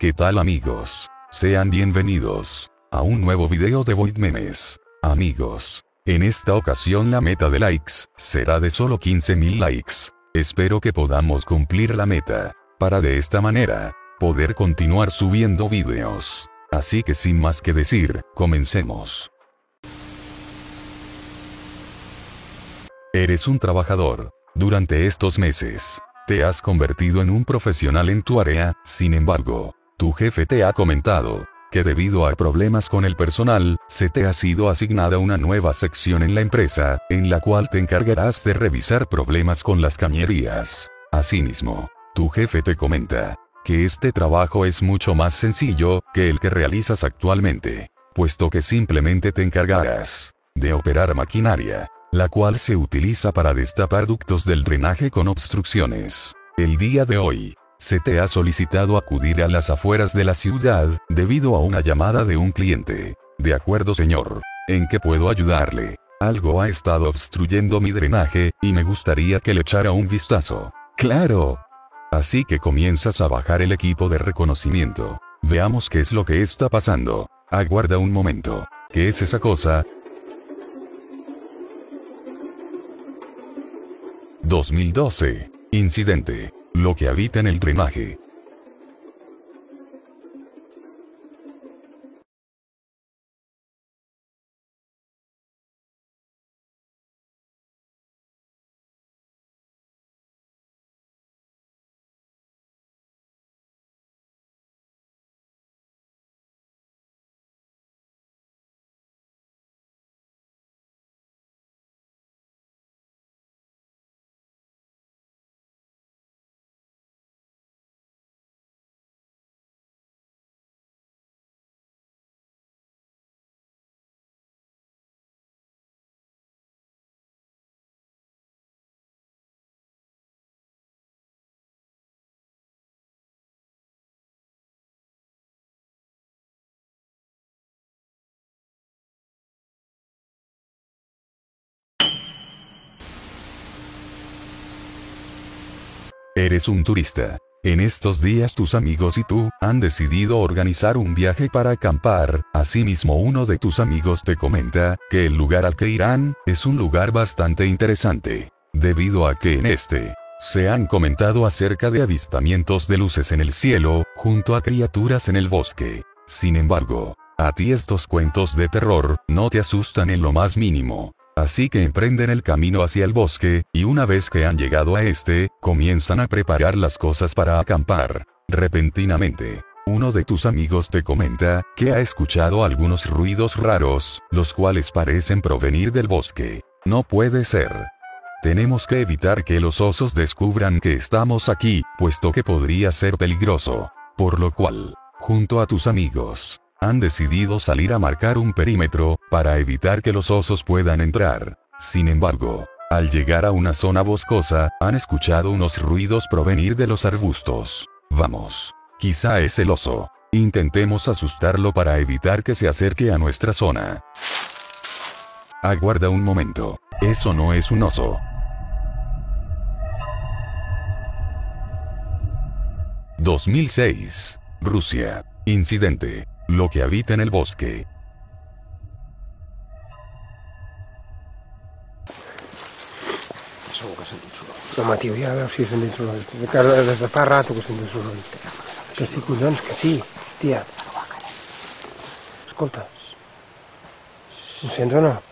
¿Qué tal amigos? Sean bienvenidos a un nuevo video de Void Memes. Amigos, en esta ocasión la meta de likes será de solo 15.000 likes. Espero que podamos cumplir la meta, para de esta manera, poder continuar subiendo videos. Así que sin más que decir, comencemos. Eres un trabajador. Durante estos meses, te has convertido en un profesional en tu área, sin embargo, tu jefe te ha comentado que debido a problemas con el personal, se te ha sido asignada una nueva sección en la empresa, en la cual te encargarás de revisar problemas con las cañerías. Asimismo, tu jefe te comenta que este trabajo es mucho más sencillo que el que realizas actualmente, puesto que simplemente te encargarás de operar maquinaria, la cual se utiliza para destapar ductos del drenaje con obstrucciones. El día de hoy, se te ha solicitado acudir a las afueras de la ciudad, debido a una llamada de un cliente. De acuerdo señor. ¿En qué puedo ayudarle? Algo ha estado obstruyendo mi drenaje, y me gustaría que le echara un vistazo. Claro. Así que comienzas a bajar el equipo de reconocimiento. Veamos qué es lo que está pasando. Aguarda un momento. ¿Qué es esa cosa? 2012. Incidente. Lo que habita en el drenaje. Eres un turista. En estos días tus amigos y tú han decidido organizar un viaje para acampar, asimismo uno de tus amigos te comenta que el lugar al que irán es un lugar bastante interesante, debido a que en este se han comentado acerca de avistamientos de luces en el cielo, junto a criaturas en el bosque. Sin embargo, a ti estos cuentos de terror no te asustan en lo más mínimo. Así que emprenden el camino hacia el bosque, y una vez que han llegado a este, comienzan a preparar las cosas para acampar. Repentinamente, uno de tus amigos te comenta que ha escuchado algunos ruidos raros, los cuales parecen provenir del bosque. No puede ser. Tenemos que evitar que los osos descubran que estamos aquí, puesto que podría ser peligroso. Por lo cual, junto a tus amigos, han decidido salir a marcar un perímetro, para evitar que los osos puedan entrar. Sin embargo, al llegar a una zona boscosa, han escuchado unos ruidos provenir de los arbustos. Vamos. Quizá es el oso. Intentemos asustarlo para evitar que se acerque a nuestra zona. Aguarda un momento. Eso no es un oso. 2006. Rusia. Incidente. Lo que habita en el bosque. Tio, ja veus si he sentit soroll. De que des de fa rato que sentit soroll. Que sí, collons, que sí. Tia. Escolta. Ho sents o no?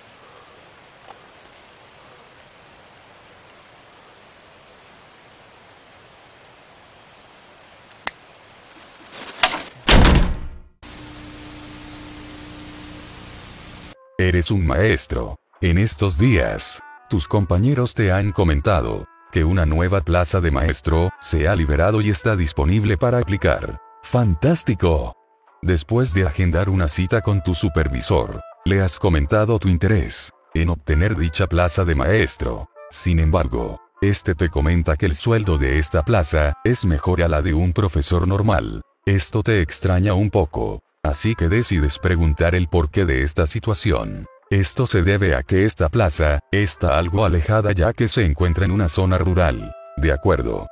Eres un maestro. En estos días, tus compañeros te han comentado que una nueva plaza de maestro se ha liberado y está disponible para aplicar. ¡Fantástico! Después de agendar una cita con tu supervisor, le has comentado tu interés en obtener dicha plaza de maestro. Sin embargo, este te comenta que el sueldo de esta plaza es mejor a la de un profesor normal. Esto te extraña un poco, Así que decides preguntar el porqué de esta situación. Esto se debe a que esta plaza está algo alejada ya que se encuentra en una zona rural. De acuerdo.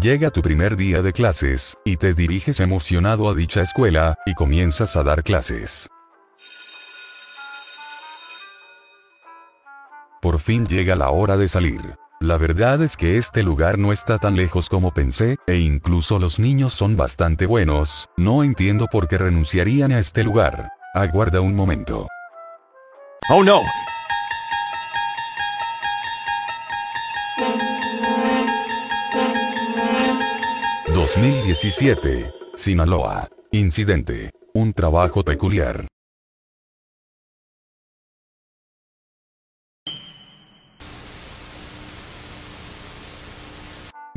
Llega tu primer día de clases, y te diriges emocionado a dicha escuela, y comienzas a dar clases. Por fin llega la hora de salir. La verdad es que este lugar no está tan lejos como pensé, e incluso los niños son bastante buenos, no entiendo por qué renunciarían a este lugar. Aguarda un momento. Oh no! 2017. Sinaloa. Incidente. Un trabajo peculiar.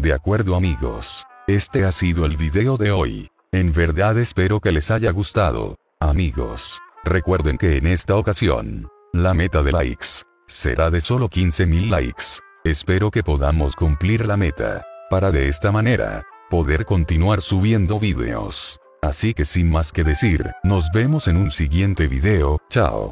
De acuerdo amigos. Este ha sido el video de hoy. En verdad espero que les haya gustado. Amigos. Recuerden que en esta ocasión, la meta de likes, será de solo 15.000 likes. Espero que podamos cumplir la meta, para de esta manera, poder continuar subiendo videos. Así que sin más que decir, nos vemos en un siguiente video, chao.